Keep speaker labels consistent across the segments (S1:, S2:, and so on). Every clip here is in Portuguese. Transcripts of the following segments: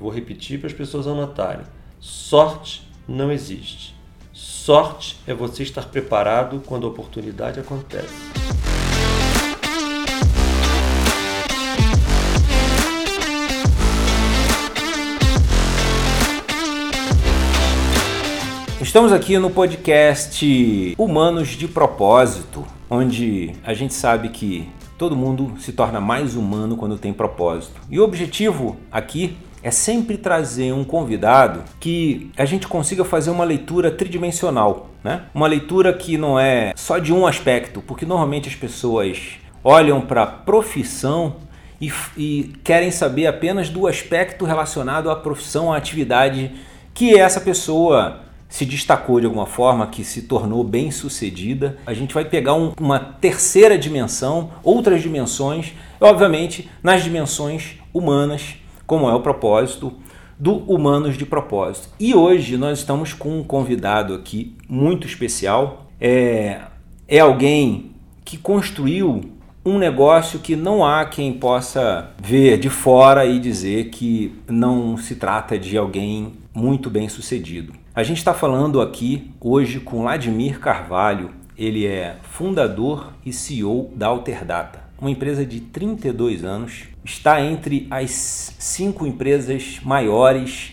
S1: Vou repetir para as pessoas anotarem. Sorte não existe. Sorte é você estar preparado quando a oportunidade acontece.
S2: Estamos aqui no podcast Humanos de Propósito, onde a gente sabe que todo mundo se torna mais humano quando tem propósito. E o objetivo aqui é sempre trazer um convidado que a gente consiga fazer uma leitura tridimensional, né? Uma leitura que não é só de um aspecto, porque normalmente as pessoas olham para a profissão e, e, querem saber apenas do aspecto relacionado à profissão, à atividade que essa pessoa se destacou de alguma forma, que se tornou bem sucedida. A gente vai pegar um, uma terceira dimensão, outras dimensões, obviamente nas dimensões humanas como é o propósito do Humanos de Propósito. E hoje nós estamos com um convidado aqui muito especial. É, é alguém que construiu um negócio que não há quem possa ver de fora e dizer que não se trata de alguém muito bem sucedido. A gente está falando aqui hoje com Vladimir Carvalho, ele é fundador e CEO da Alterdata uma empresa de 32 anos, está entre as cinco empresas maiores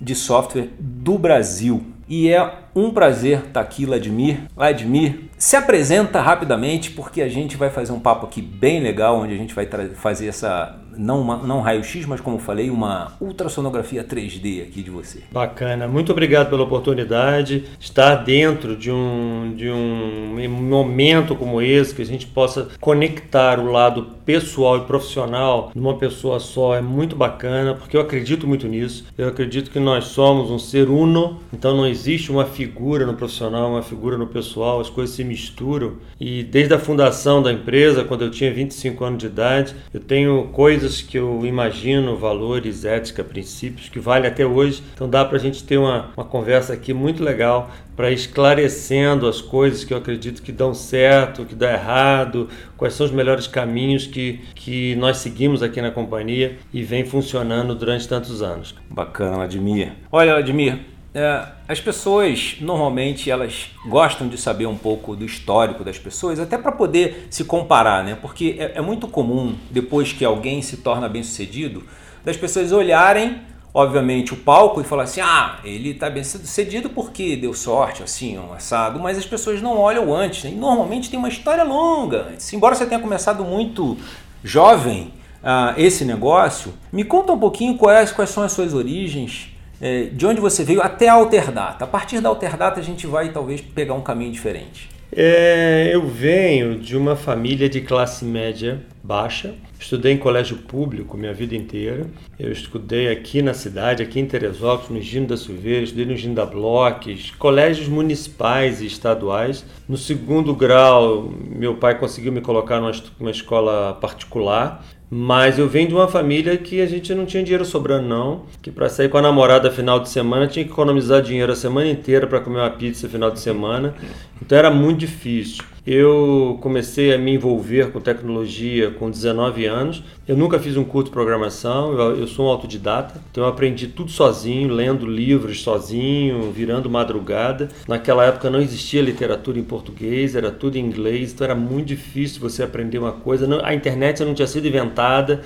S2: de software do Brasil. E é um prazer estar aqui, Vladimir. Vladimir, se apresenta rapidamente porque a gente vai fazer um papo aqui bem legal, onde a gente vai fazer essa não, não raio-x, mas como falei, uma ultrassonografia 3D aqui de você.
S1: Bacana, muito obrigado pela oportunidade. Estar dentro de um, de um momento como esse, que a gente possa conectar o lado pessoal e profissional numa pessoa só é muito bacana, porque eu acredito muito nisso. Eu acredito que nós somos um ser uno, então não existe uma figura no profissional, uma figura no pessoal, as coisas se misturam. E desde a fundação da empresa, quando eu tinha 25 anos de idade, eu tenho coisas que eu imagino, valores, ética, princípios, que vale até hoje. Então dá para a gente ter uma, uma conversa aqui muito legal para esclarecendo as coisas que eu acredito que dão certo, que dá errado, quais são os melhores caminhos que, que nós seguimos aqui na companhia e vem funcionando durante tantos anos.
S2: Bacana, Admir. Olha, Admir, é, as pessoas normalmente elas gostam de saber um pouco do histórico das pessoas, até para poder se comparar, né? Porque é, é, muito comum depois que alguém se torna bem sucedido, das pessoas olharem, obviamente, o palco e falar assim: ah, ele está bem sucedido porque deu sorte, assim, um assado, mas as pessoas não olham antes, né? e normalmente tem uma história longa antes. Embora você tenha começado muito jovem uh, esse negócio, me conta um pouquinho quais, quais são as suas origens é, de onde você veio até a Alterdata. A partir da Alterdata a gente vai talvez pegar um caminho diferente.
S1: É, eu venho de uma família de classe média baixa. Estudei em colégio público minha vida inteira. Eu estudei aqui na cidade, aqui em Teresópolis, no Gino da Silveira, estudei no Gino da Bloques, colégios municipais e estaduais. No segundo grau, meu pai conseguiu me colocar numa escola particular. Mas eu venho de uma família que a gente não tinha dinheiro sobrando, não. Que para sair com a namorada final de semana tinha que economizar dinheiro a semana inteira para comer uma pizza final de semana. Então era muito difícil. Eu comecei a me envolver com tecnologia com 19 anos. Eu nunca fiz um curso de programação, eu, sou um autodidata, então eu aprendi tudo sozinho, lendo livros sozinho, virando madrugada. Naquela época não existia literatura em português, era tudo em inglês, então era muito difícil você aprender uma coisa. a internet não tinha sido inventada,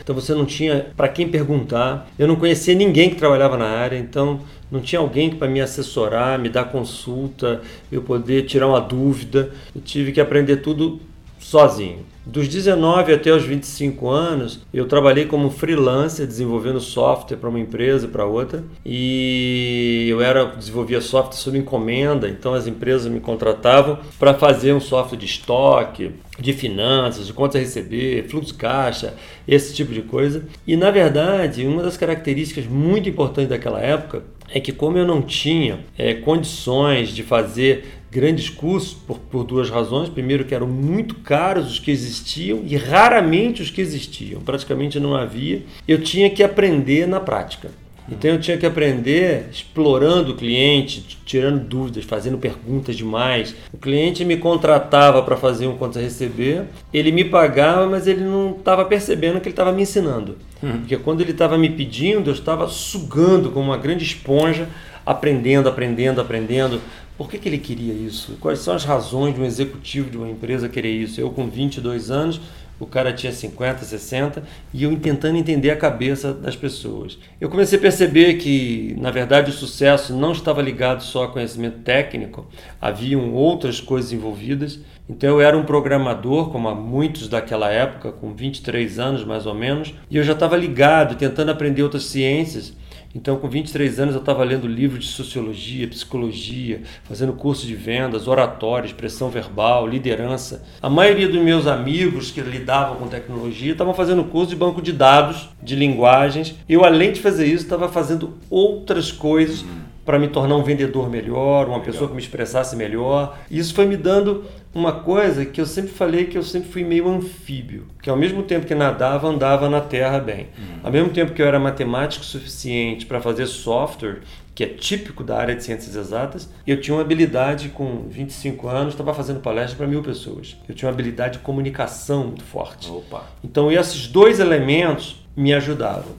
S1: então você não tinha para quem perguntar. Eu não conhecia ninguém que trabalhava na área, então não tinha alguém para me assessorar, me dar consulta, eu poder tirar uma dúvida. Eu tive que aprender tudo sozinho. Dos 19 até os 25 anos, eu trabalhei como freelancer desenvolvendo software para uma empresa para outra. E eu era desenvolvia software sob encomenda, então as empresas me contratavam para fazer um software de estoque, de finanças, de contas a receber, fluxo de caixa, esse tipo de coisa. E na verdade, uma das características muito importantes daquela época é que como eu não tinha é, condições de fazer grandes cursos por, por, duas razões. Primeiro, que eram muito caros os que existiam e raramente os que existiam, praticamente não havia. Eu tinha que aprender na prática. Então eu tinha que aprender explorando o cliente, tirando dúvidas, fazendo perguntas demais. O cliente me contratava para fazer um conta receber, ele me pagava, mas ele não estava percebendo que ele estava me ensinando. Uhum. Porque quando ele estava me pedindo, eu estava sugando como uma grande esponja, aprendendo, aprendendo, aprendendo. Por que, que ele queria isso? Quais são as razões de um executivo de uma empresa querer isso? Eu, com 22 anos, o cara tinha 50, 60 e eu tentando entender a cabeça das pessoas. Eu comecei a perceber que, na verdade, o sucesso não estava ligado só a conhecimento técnico, haviam outras coisas envolvidas. Então eu era um programador, como há muitos daquela época, com 23 anos mais ou menos, e eu já estava ligado, tentando aprender outras ciências então, com 23 anos, eu estava lendo livros de sociologia, psicologia, fazendo curso de vendas, oratória, expressão verbal, liderança. A maioria dos meus amigos que lidavam com tecnologia estavam fazendo curso de banco de dados, de linguagens. Eu, além de fazer isso, estava fazendo outras coisas para me tornar um vendedor melhor, uma pessoa que me expressasse melhor. Isso foi me dando uma coisa que eu sempre falei que eu sempre fui meio anfíbio, que ao mesmo tempo que nadava, andava na terra bem. Uhum. Ao mesmo tempo que eu era matemático suficiente para fazer software, que é típico da área de ciências exatas, eu tinha uma habilidade com 25 anos, estava fazendo palestra para mil pessoas. Eu tinha uma habilidade de comunicação muito forte.
S2: Opa.
S1: Então esses dois elementos me ajudavam.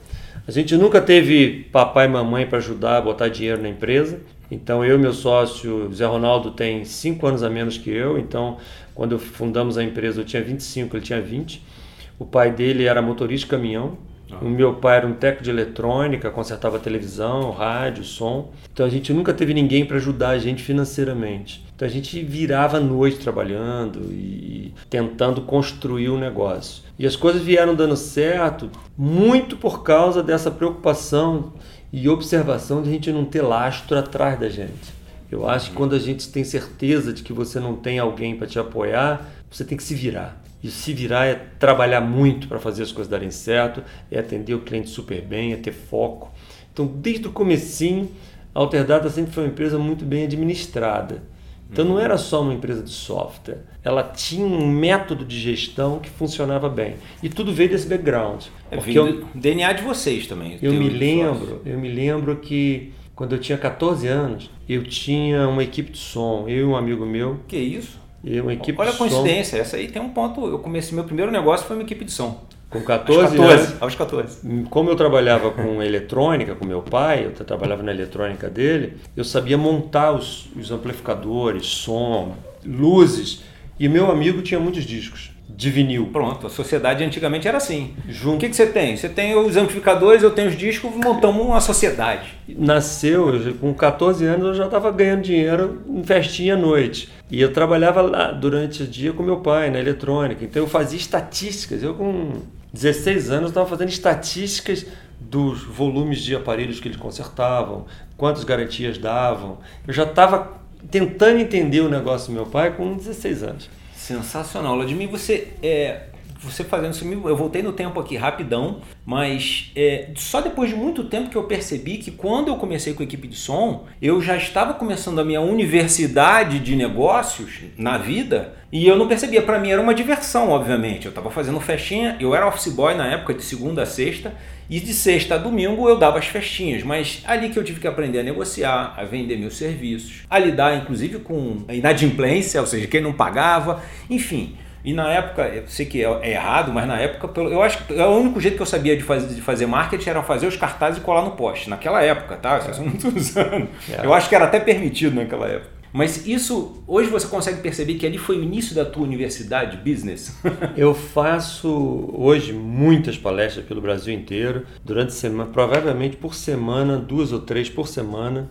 S1: A gente nunca teve papai e mamãe para ajudar a botar dinheiro na empresa. Então eu e meu sócio, Zé Ronaldo, tem 5 anos a menos que eu. Então quando fundamos a empresa eu tinha 25, ele tinha 20. O pai dele era motorista de caminhão. O meu pai era um técnico de eletrônica, consertava televisão, rádio, som. Então a gente nunca teve ninguém para ajudar a gente financeiramente. Então a gente virava a noite trabalhando e tentando construir o um negócio. E as coisas vieram dando certo muito por causa dessa preocupação e observação de a gente não ter lastro atrás da gente. Eu acho que quando a gente tem certeza de que você não tem alguém para te apoiar, você tem que se virar. E se virar é trabalhar muito para fazer as coisas darem certo, é atender o cliente super bem, é ter foco. Então, desde o comecinho, a Alterdata sempre foi uma empresa muito bem administrada. Então não era só uma empresa de software, ela tinha um método de gestão que funcionava bem. E tudo veio desse background.
S2: É porque eu, DNA de vocês também.
S1: Eu me lembro, eu me lembro que quando eu tinha 14 anos, eu tinha uma equipe de som, eu e um amigo meu.
S2: Que isso?
S1: E uma equipe
S2: Olha
S1: a
S2: coincidência, essa aí tem um ponto. Eu comecei meu primeiro negócio foi uma equipe de som.
S1: Com 14, aos
S2: 14 anos. Aos 14.
S1: Como eu trabalhava com eletrônica, com meu pai, eu trabalhava na eletrônica dele, eu sabia montar os, os amplificadores, som, luzes. E meu amigo tinha muitos discos de vinil.
S2: Pronto, a sociedade antigamente era assim. Junto. O que, que você tem? Você tem os amplificadores, eu tenho os discos, montamos uma sociedade.
S1: Nasceu, com 14 anos eu já estava ganhando dinheiro em festinha à noite. E eu trabalhava lá durante o dia com meu pai, na eletrônica. Então eu fazia estatísticas. Eu com 16 anos estava fazendo estatísticas dos volumes de aparelhos que eles consertavam, quantas garantias davam. Eu já estava tentando entender o negócio do meu pai com 16 anos.
S2: Sensacional. Vladimir, você é, você fazendo isso, eu voltei no tempo aqui rapidão, mas é, só depois de muito tempo que eu percebi que quando eu comecei com a equipe de som, eu já estava começando a minha universidade de negócios na vida e eu não percebia. Para mim era uma diversão, obviamente. Eu estava fazendo festinha, eu era office boy na época de segunda a sexta e de sexta a domingo eu dava as festinhas, mas ali que eu tive que aprender a negociar, a vender meus serviços, a lidar inclusive com a inadimplência, ou seja, quem não pagava, enfim. E na época, eu sei que é, é errado, mas na época, eu acho que é o único jeito que eu sabia de fazer, de fazer marketing era fazer os cartazes e colar no poste. Naquela época, tá? Isso são muitos anos. É. Eu acho que era até permitido naquela época. Mas isso, hoje você consegue perceber que ali foi o início da tua universidade, business?
S1: eu faço hoje muitas palestras pelo Brasil inteiro, durante semana, provavelmente por semana, duas ou três por semana.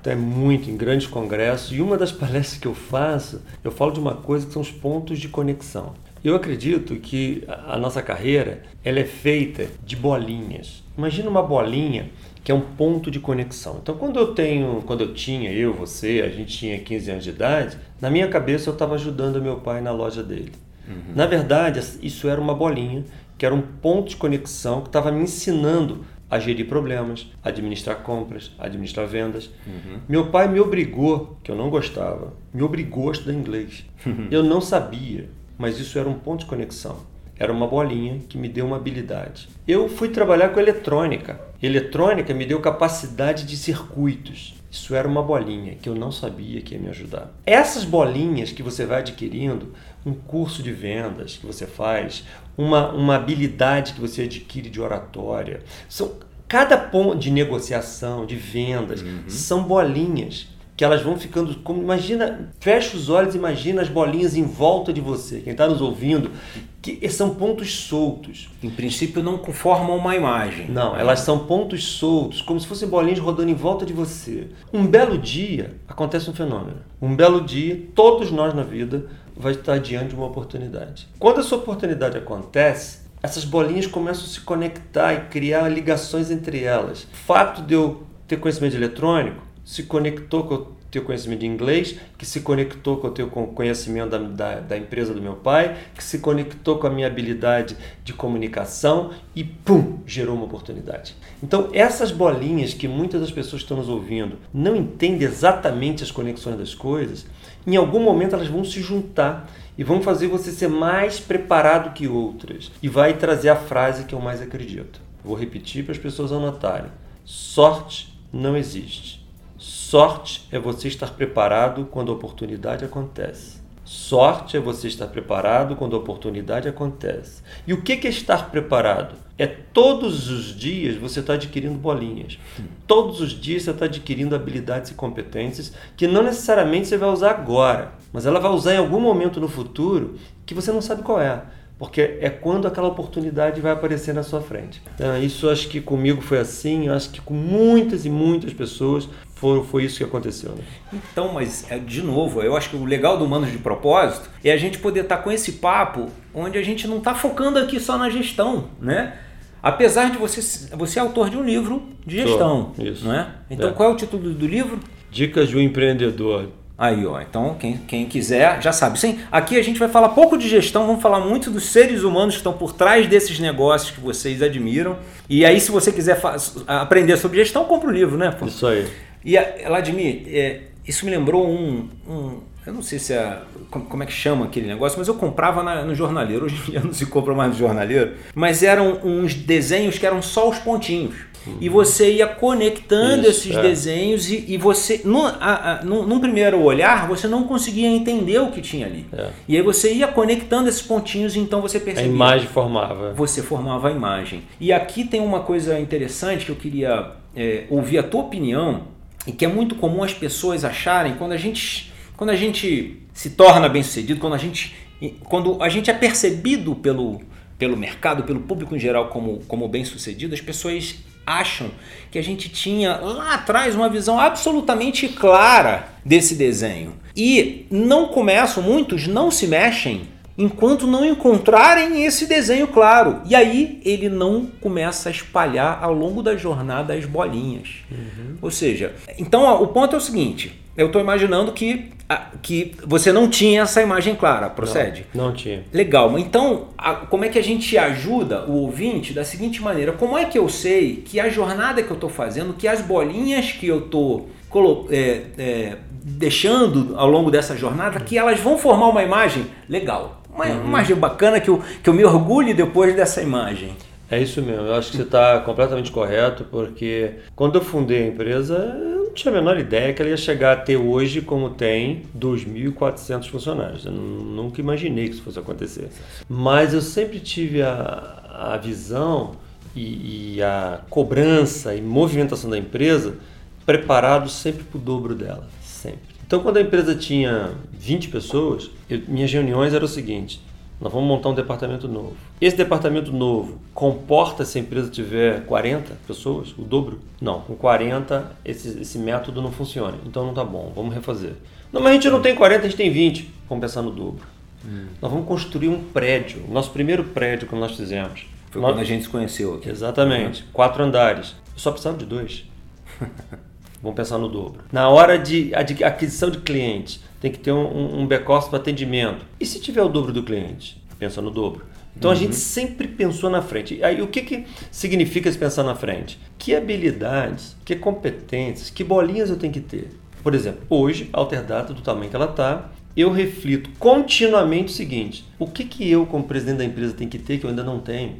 S1: Então é muito, em grandes congressos. E uma das palestras que eu faço, eu falo de uma coisa que são os pontos de conexão. Eu acredito que a nossa carreira ela é feita de bolinhas. Imagina uma bolinha que é um ponto de conexão. Então, quando eu tenho, quando eu tinha, eu, você, a gente tinha 15 anos de idade, na minha cabeça eu estava ajudando meu pai na loja dele. Uhum. Na verdade, isso era uma bolinha, que era um ponto de conexão que estava me ensinando a gerir problemas, administrar compras, administrar vendas. Uhum. Meu pai me obrigou, que eu não gostava, me obrigou a estudar inglês. Uhum. Eu não sabia, mas isso era um ponto de conexão. Era uma bolinha que me deu uma habilidade. Eu fui trabalhar com eletrônica Eletrônica me deu capacidade de circuitos. Isso era uma bolinha que eu não sabia que ia me ajudar. Essas bolinhas que você vai adquirindo, um curso de vendas que você faz, uma, uma habilidade que você adquire de oratória, são cada ponto de negociação, de vendas, uhum. são bolinhas que elas vão ficando como imagina, fecha os olhos, imagina as bolinhas em volta de você. Quem está nos ouvindo, que são pontos soltos.
S2: Em princípio não formam uma imagem.
S1: Não, elas são pontos soltos, como se fossem bolinhas rodando em volta de você. Um belo dia acontece um fenômeno. Um belo dia, todos nós na vida vai estar diante de uma oportunidade. Quando essa oportunidade acontece, essas bolinhas começam a se conectar e criar ligações entre elas. O fato de eu ter conhecimento eletrônico se conectou com o teu conhecimento de inglês, que se conectou com o teu conhecimento da, da, da, empresa do meu pai, que se conectou com a minha habilidade de comunicação e pum, gerou uma oportunidade. Então, essas bolinhas que muitas das pessoas que estão nos ouvindo não entendem exatamente as conexões das coisas, em algum momento elas vão se juntar e vão fazer você ser mais preparado que outras. E vai trazer a frase que eu mais acredito. Vou repetir para as pessoas anotarem: sorte não existe Sorte é você estar preparado quando a oportunidade acontece. Sorte é você estar preparado quando a oportunidade acontece. E o que é estar preparado? É todos os dias você está adquirindo bolinhas. Todos os dias você está adquirindo habilidades e competências que não necessariamente você vai usar agora, mas ela vai usar em algum momento no futuro que você não sabe qual é porque é quando aquela oportunidade vai aparecer na sua frente. Então, isso acho que comigo foi assim, acho que com muitas e muitas pessoas foi, foi isso que aconteceu. Né?
S2: Então, mas é, de novo, eu acho que o legal do Humanos de Propósito é a gente poder estar tá com esse papo onde a gente não está focando aqui só na gestão, né? Apesar de você você é autor de um livro de gestão, Sou, isso. não é? Então, é. qual é o título do livro?
S1: Dicas de um empreendedor
S2: Aí, ó. Então, quem, quem quiser já sabe. Sim, aqui a gente vai falar pouco de gestão, vamos falar muito dos seres humanos que estão por trás desses negócios que vocês admiram. E aí, se você quiser aprender sobre gestão, compra o livro, né?
S1: Pô? Isso aí.
S2: E, Vladimir, é, isso me lembrou um, um, Eu não sei se é. Como é que chama aquele negócio, mas eu comprava na, no jornaleiro. Hoje em dia não se compra mais no jornaleiro. Mas eram uns desenhos que eram só os pontinhos. Uhum. E você ia conectando Isso, esses é. desenhos e, e você, no, a, a, num, num, primeiro olhar, você não conseguia entender o que tinha ali. É. E aí você ia conectando esses pontinhos e então você percebia.
S1: A imagem formava.
S2: Você formava a imagem. E aqui tem uma coisa interessante que eu queria é, ouvir a tua opinião e que é muito comum as pessoas acharem quando a gente, quando a gente se torna bem sucedido, quando a gente, quando a gente é percebido pelo, pelo mercado, pelo público em geral como, como bem sucedido, as pessoas acham que a gente tinha lá atrás uma visão absolutamente clara desse desenho. E não começam, muitos não se mexem enquanto não encontrarem esse desenho claro. E aí ele não começa a espalhar ao longo da jornada as bolinhas. Uhum. Ou seja, então ó, o ponto é o seguinte: eu estou imaginando que, que você não tinha essa imagem clara, procede?
S1: Não, não tinha.
S2: Legal, então a, como é que a gente ajuda o ouvinte da seguinte maneira: como é que eu sei que a jornada que eu estou fazendo, que as bolinhas que eu estou é, é, deixando ao longo dessa jornada, que elas vão formar uma imagem legal, uma uhum. imagem bacana que eu, que eu me orgulhe depois dessa imagem?
S1: É isso mesmo, eu acho que você está completamente correto, porque quando eu fundei a empresa, eu não tinha a menor ideia que ela ia chegar a ter hoje, como tem, 2.400 funcionários. Eu nunca imaginei que isso fosse acontecer. Mas eu sempre tive a, a visão e, e a cobrança e movimentação da empresa preparado sempre para o dobro dela. Então, quando a empresa tinha 20 pessoas, eu, minhas reuniões eram o seguinte: nós vamos montar um departamento novo. Esse departamento novo comporta se a empresa tiver 40 pessoas, o dobro? Não, com 40 esse, esse método não funciona. Então não tá bom, vamos refazer. Não, mas a gente não tem 40, a gente tem 20. Vamos pensar no dobro. Hum. Nós vamos construir um prédio. O nosso primeiro prédio que nós fizemos.
S2: Foi nós... quando a gente se conheceu aqui.
S1: Exatamente. Uhum. Quatro andares. Eu só precisava de dois. vamos pensar no dobro. Na hora de aquisição de clientes, tem que ter um, um back-office para atendimento. E se tiver o dobro do cliente? Pensa no dobro. Então uhum. a gente sempre pensou na frente. Aí o que, que significa se pensar na frente? Que habilidades, que competências, que bolinhas eu tenho que ter? Por exemplo, hoje, a Alterdata, do tamanho que ela está, eu reflito continuamente o seguinte: o que, que eu, como presidente da empresa, tenho que ter que eu ainda não tenho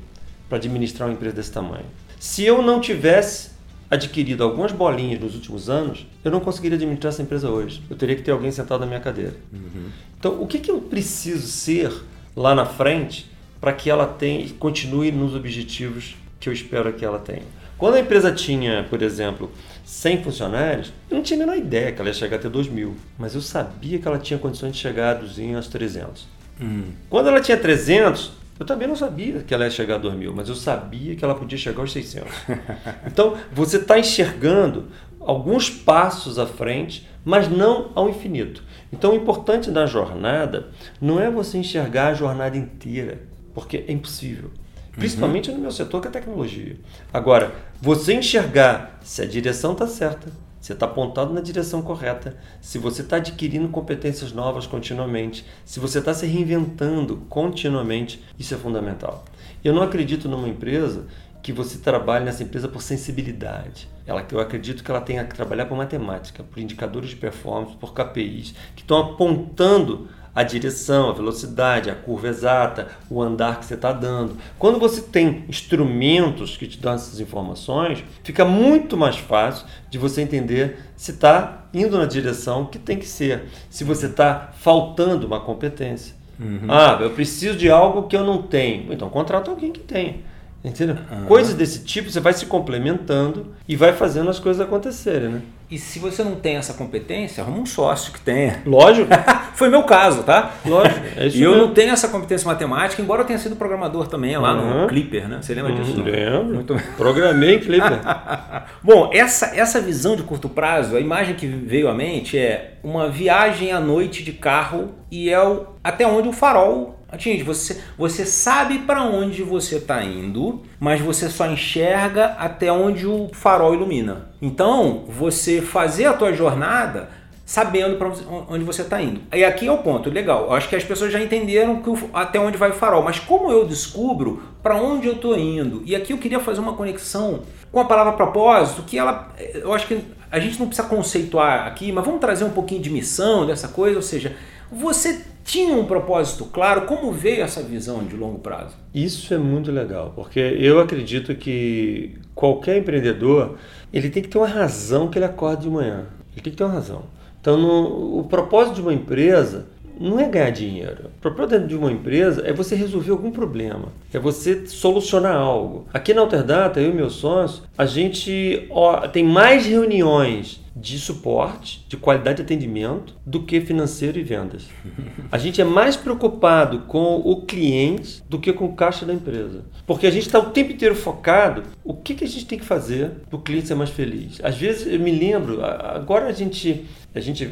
S1: para administrar uma empresa desse tamanho? Se eu não tivesse adquirido algumas bolinhas nos últimos anos, eu não conseguiria administrar essa empresa hoje. Eu teria que ter alguém sentado na minha cadeira. Uhum. Então, o que, que eu preciso ser lá na frente para que ela tenha, continue nos objetivos que eu espero que ela tenha? Quando a empresa tinha, por exemplo, 100 funcionários, eu não tinha a menor ideia que ela ia chegar até 2 mil, mas eu sabia que ela tinha condições de chegar a 200, aos 300. Uhum. Quando ela tinha 300, eu também não sabia que ela ia chegar a 2 mil, mas eu sabia que ela podia chegar aos 600. Então, você está enxergando alguns passos à frente, mas não ao infinito. Então, o importante da jornada não é você enxergar a jornada inteira, porque é impossível. Principalmente uhum. no meu setor, que é tecnologia. Agora, você enxergar se a direção está certa, você está apontado na direção correta, se você está adquirindo competências novas continuamente, se você está se reinventando continuamente, isso é fundamental. Eu não acredito numa empresa que você trabalhe nessa empresa por sensibilidade. Ela, eu acredito que ela tenha que trabalhar por matemática, por indicadores de performance, por KPIs, que estão apontando a direção, a velocidade, a curva exata, o andar que você está dando. Quando você tem instrumentos que te dão essas informações, fica muito mais fácil de você entender se está indo na direção que tem que ser, se você está faltando uma competência. Uhum. Ah, eu preciso de algo que eu não tenho. Então contrata alguém que tem. Entendeu? Uhum. Coisas desse tipo você vai se complementando e vai fazendo as coisas acontecerem, né?
S2: E se você não tem essa competência, arruma um sócio que tenha.
S1: Lógico.
S2: Foi meu caso, tá?
S1: Lógico.
S2: É e eu mesmo. não tenho essa competência matemática, embora eu tenha sido programador também lá uhum. no Clipper, né? Você lembra uhum, disso?
S1: Lembro. Muito... Programei Clipper.
S2: Bom, essa, essa visão de curto prazo, a imagem que veio à mente é uma viagem à noite de carro e é o, até onde o farol atinge. Você, você sabe para onde você está indo, mas você só enxerga até onde o farol ilumina. Então, você fazer a tua jornada sabendo para onde você está indo. E aqui é o ponto legal. Eu acho que as pessoas já entenderam que até onde vai o farol, mas como eu descubro para onde eu estou indo? E aqui eu queria fazer uma conexão com a palavra propósito, que ela, eu acho que a gente não precisa conceituar aqui, mas vamos trazer um pouquinho de missão dessa coisa, ou seja, você tinha um propósito claro? Como veio essa visão de longo prazo?
S1: Isso é muito legal, porque eu acredito que qualquer empreendedor ele tem que ter uma razão que ele acorda de manhã. Ele tem que ter uma razão. Então, no, o propósito de uma empresa não é ganhar dinheiro. O propósito de uma empresa é você resolver algum problema, é você solucionar algo. Aqui na Alterdata, eu e meus sócios, a gente ó, tem mais reuniões de suporte, de qualidade de atendimento, do que financeiro e vendas. A gente é mais preocupado com o cliente do que com o caixa da empresa. Porque a gente está o tempo inteiro focado o que, que a gente tem que fazer para o cliente ser mais feliz. Às vezes eu me lembro, agora a gente, a gente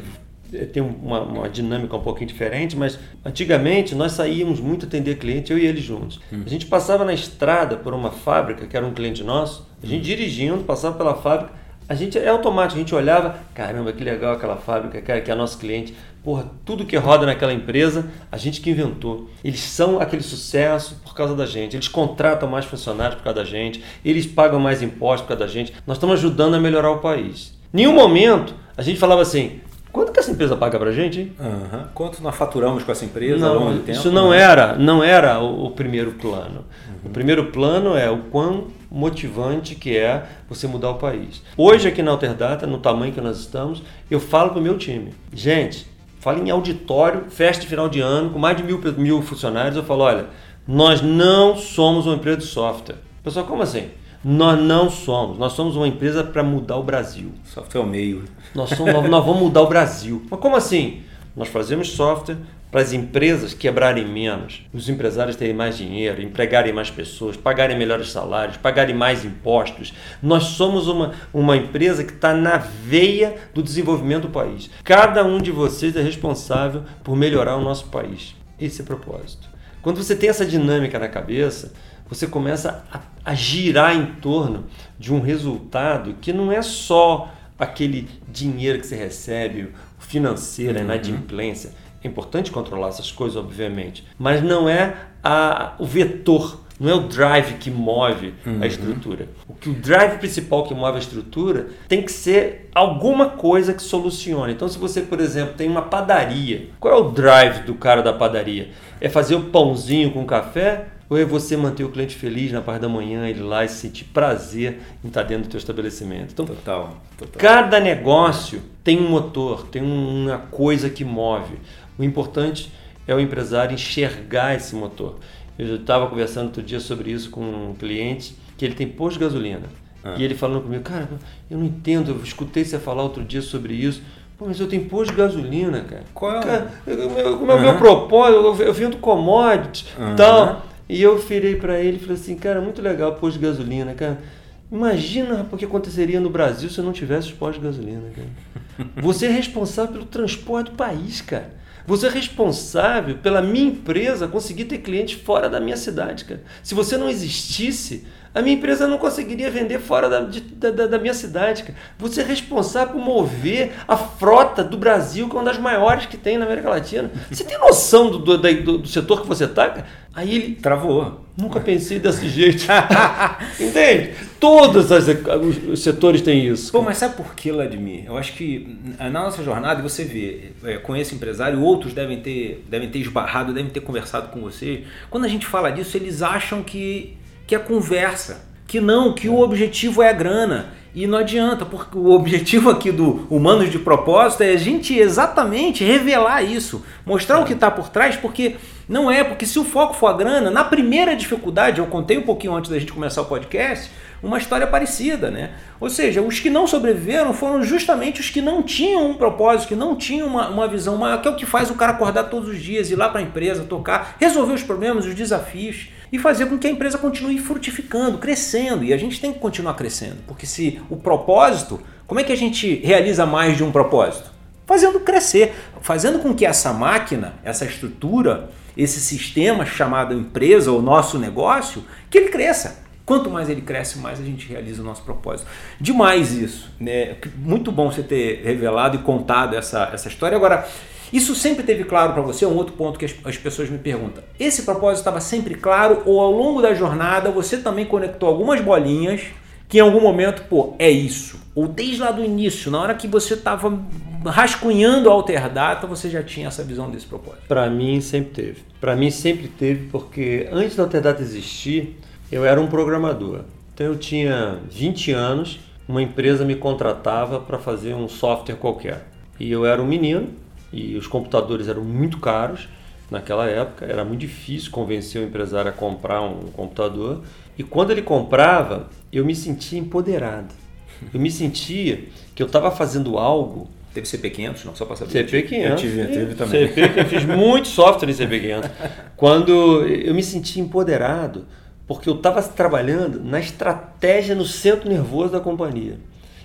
S1: tem uma, uma, dinâmica um pouquinho diferente, mas antigamente nós saíamos muito atender cliente, eu e ele juntos. Hum. A gente passava na estrada por uma fábrica, que era um cliente nosso, a gente hum. dirigindo, passava pela fábrica, a gente é automático, a gente olhava, caramba, que legal aquela fábrica, cara, que é nosso cliente. Porra, tudo que roda naquela empresa, a gente que inventou. Eles são aquele sucesso por causa da gente. Eles contratam mais funcionários por causa da gente. Eles pagam mais impostos por causa da gente. Nós estamos ajudando a melhorar o país. Nenhum momento a gente falava assim, Quanto que essa empresa paga pra gente, hein?
S2: Uhum. Quanto nós faturamos com essa empresa
S1: não,
S2: ao longo do tempo?
S1: Isso não né? era, não era o, o primeiro plano. Uhum. O primeiro plano é o quão motivante que é você mudar o país. Hoje aqui na Alterdata, no tamanho que nós estamos, eu falo pro meu time, gente, falo em auditório, festa de final de ano, com mais de mil, mil funcionários, eu falo, olha, nós não somos uma empresa de software. Pessoal, como assim? Nós não somos. Nós somos uma empresa para mudar o Brasil.
S2: Software é o meio.
S1: Nós, somos, nós vamos mudar o Brasil. Mas como assim? Nós fazemos software para as empresas quebrarem menos, os empresários terem mais dinheiro, empregarem mais pessoas, pagarem melhores salários, pagarem mais impostos. Nós somos uma, uma empresa que está na veia do desenvolvimento do país. Cada um de vocês é responsável por melhorar o nosso país. Esse é o propósito. Quando você tem essa dinâmica na cabeça, você começa a, a girar em torno de um resultado que não é só aquele dinheiro que você recebe, financeiro, a uhum. inadimplência. É importante controlar essas coisas, obviamente, mas não é a, o vetor, não é o drive que move uhum. a estrutura. O que o drive principal que move a estrutura tem que ser alguma coisa que solucione. Então, se você, por exemplo, tem uma padaria, qual é o drive do cara da padaria? É fazer o pãozinho com café ou é você manter o cliente feliz na parte da manhã, ele lá e sentir prazer em estar dentro do teu estabelecimento. Então,
S2: total, total.
S1: cada negócio tem um motor, tem uma coisa que move. O importante é o empresário enxergar esse motor. Eu estava conversando outro dia sobre isso com um cliente que ele tem posto de gasolina. Ah. E ele falando comigo, cara, eu não entendo, eu escutei você falar outro dia sobre isso. Pô, mas eu tenho posto de gasolina, cara.
S2: Qual é o
S1: cara, meu, meu, meu propósito? Eu, eu vendo commodities e uhum. tal. E eu virei para ele e falei assim, cara, muito legal o posto de gasolina, cara. Imagina o que aconteceria no Brasil se eu não tivesse os postos de gasolina, cara. Você é responsável pelo transporte do país, cara. Você é responsável pela minha empresa conseguir ter clientes fora da minha cidade, cara. Se você não existisse, a minha empresa não conseguiria vender fora da, de, da, da, minha cidade. Cara. Você é responsável por mover a frota do Brasil, que é uma das maiores que tem na América Latina. Você tem noção do, do, do, do setor que você está?
S2: Aí ele. Travou.
S1: Nunca pensei desse jeito. Entende? Todos os setores têm isso.
S2: Pô, mas sabe por que, Vladimir? Eu acho que na nossa jornada, você vê, é, com esse empresário, outros devem ter, devem ter esbarrado, devem ter conversado com você. Quando a gente fala disso, eles acham que que é conversa, que não, que o objetivo é a grana. E não adianta, porque o objetivo aqui do Humanos de Propósito é a gente exatamente revelar isso, mostrar o que está por trás, porque não é, porque se o foco for a grana, na primeira dificuldade, eu contei um pouquinho antes da gente começar o podcast, uma história parecida, né? Ou seja, os que não sobreviveram foram justamente os que não tinham um propósito, que não tinham uma, uma visão maior, que é o que faz o cara acordar todos os dias, ir lá para a empresa, tocar, resolver os problemas, os desafios e fazer com que a empresa continue frutificando, crescendo. E a gente tem que continuar crescendo, porque se o propósito, como é que a gente realiza mais de um propósito? Fazendo crescer, fazendo com que essa máquina, essa estrutura, esse sistema chamado empresa ou nosso negócio, que ele cresça. Quanto mais ele cresce, mais a gente realiza o nosso propósito. Demais isso. Né? Muito bom você ter revelado e contado essa, essa história. Agora, isso sempre teve claro para você? É um outro ponto que as, as pessoas me perguntam. Esse propósito estava sempre claro ou ao longo da jornada você também conectou algumas bolinhas que em algum momento, pô, é isso? Ou desde lá do início, na hora que você estava rascunhando a Alterdata, você já tinha essa visão desse propósito?
S1: Para mim sempre teve. Para mim sempre teve porque antes da Alterdata existir, eu era um programador. Então eu tinha 20 anos, uma empresa me contratava para fazer um software qualquer. E eu era um menino, e os computadores eram muito caros naquela época, era muito difícil convencer o empresário a comprar um computador. E quando ele comprava, eu me sentia empoderado. Eu me sentia que eu estava fazendo algo.
S2: Teve CP500, não? Só para
S1: saber. CP500. Eu
S2: tive, eu tive também.
S1: CP, eu fiz muito software em CP500. Quando eu me sentia empoderado, porque eu estava trabalhando na estratégia no centro nervoso da companhia.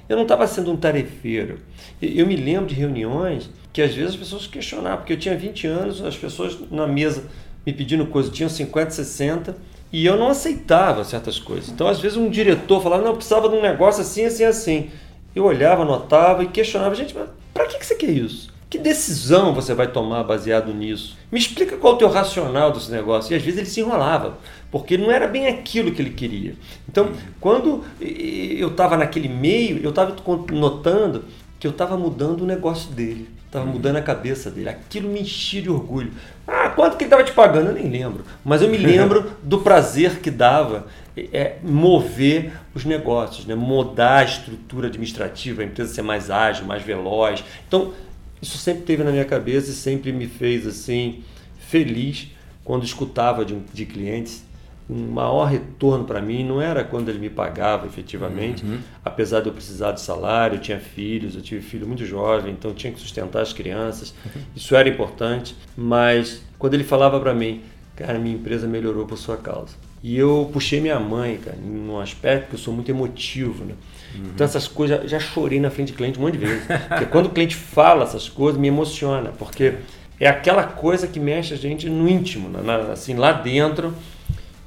S1: Eu não estava sendo um tarefeiro. Eu me lembro de reuniões que às vezes as pessoas questionavam, porque eu tinha 20 anos, as pessoas na mesa me pedindo coisas, tinham 50, 60, e eu não aceitava certas coisas. Então, às vezes, um diretor falava, não, eu precisava de um negócio assim, assim, assim. Eu olhava, anotava e questionava, gente, mas para que você quer isso? Que decisão você vai tomar baseado nisso? Me explica qual é o teu racional desse negócio. E às vezes ele se enrolava, porque não era bem aquilo que ele queria. Então, quando eu estava naquele meio, eu estava notando que eu estava mudando o negócio dele. Estava uhum. mudando a cabeça dele. Aquilo me enchia de orgulho. Ah, quanto que ele estava te pagando? Eu nem lembro. Mas eu me lembro do prazer que dava é, mover os negócios, né? mudar a estrutura administrativa, a empresa ser mais ágil, mais veloz. Então, isso sempre teve na minha cabeça e sempre me fez assim feliz quando escutava de, de clientes um maior retorno para mim não era quando ele me pagava efetivamente, uhum. apesar de eu precisar de salário, eu tinha filhos, eu tive filho muito jovem, então tinha que sustentar as crianças, uhum. isso era importante, mas quando ele falava para mim, cara, minha empresa melhorou por sua causa. E eu puxei minha mãe, cara, num aspecto que eu sou muito emotivo, né? Uhum. Então essas coisas, já chorei na frente de cliente um monte de vezes. porque quando o cliente fala essas coisas, me emociona, porque é aquela coisa que mexe a gente no íntimo, na, assim, lá dentro,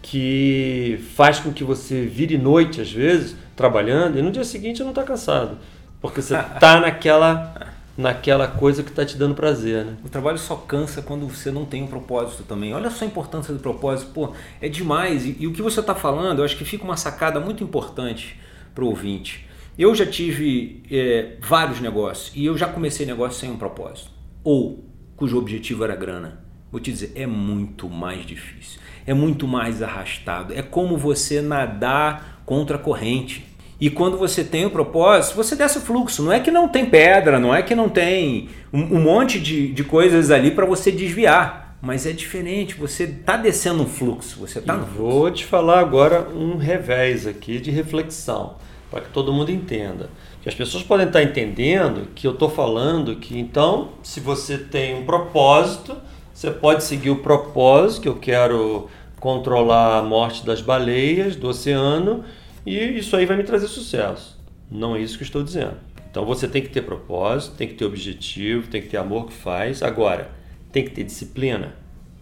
S1: que faz com que você vire noite, às vezes, trabalhando, e no dia seguinte não está cansado. Porque você está naquela, naquela coisa que está te dando prazer. Né?
S2: O trabalho só cansa quando você não tem um propósito também. Olha só a importância do propósito. Pô, é demais. E, e o que você está falando, eu acho que fica uma sacada muito importante para o ouvinte. Eu já tive é, vários negócios e eu já comecei negócio sem um propósito. Ou cujo objetivo era grana. vou te dizer, é muito mais difícil, é muito mais arrastado. É como você nadar contra a corrente. E quando você tem o propósito, você desce o fluxo. Não é que não tem pedra, não é que não tem um, um monte de, de coisas ali para você desviar. Mas é diferente, você está descendo um fluxo, você está no
S1: fluxo. Vou te falar agora um revés aqui de reflexão, para que todo mundo entenda. Que as pessoas podem estar entendendo que eu estou falando que então, se você tem um propósito, você pode seguir o propósito, que eu quero controlar a morte das baleias do oceano, e isso aí vai me trazer sucesso. Não é isso que estou dizendo. Então você tem que ter propósito, tem que ter objetivo, tem que ter amor que faz. Agora, tem que ter disciplina,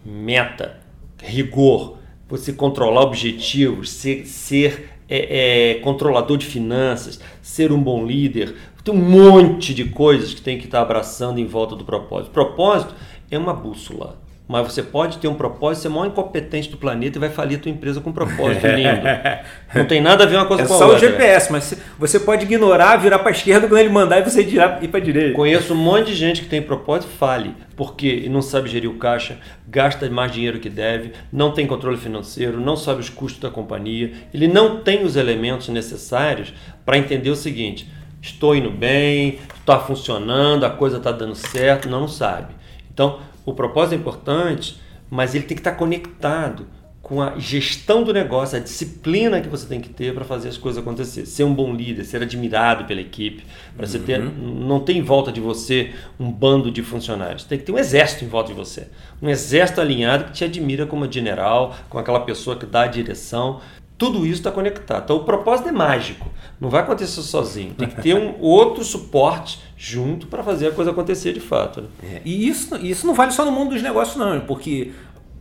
S1: meta, rigor, você controlar objetivos, ser, ser é, é, controlador de finanças, ser um bom líder. Tem um monte de coisas que tem que estar abraçando em volta do propósito. Propósito é uma bússola mas você pode ter um propósito, ser o maior incompetente do planeta e vai falir a tua empresa com um propósito lindo. Não tem nada a ver uma coisa
S2: é
S1: com a
S2: outra.
S1: É
S2: só o GPS, mas você pode ignorar, virar para a esquerda quando ele mandar e você ir para a direita.
S1: Conheço um monte de gente que tem propósito e fale, porque não sabe gerir o caixa, gasta mais dinheiro que deve, não tem controle financeiro, não sabe os custos da companhia, ele não tem os elementos necessários para entender o seguinte, estou indo bem, está funcionando, a coisa está dando certo, não sabe. Então, o propósito é importante, mas ele tem que estar conectado com a gestão do negócio, a disciplina que você tem que ter para fazer as coisas acontecer. Ser um bom líder, ser admirado pela equipe, para você ter, uhum. não tem em volta de você um bando de funcionários. Tem que ter um exército em volta de você, um exército alinhado que te admira como general, com aquela pessoa que dá a direção. Tudo isso está conectado. Então o propósito é mágico, não vai acontecer sozinho. Tem que ter um outro suporte junto para fazer a coisa acontecer de fato. Né?
S2: É, e isso, isso não vale só no mundo dos negócios, não, porque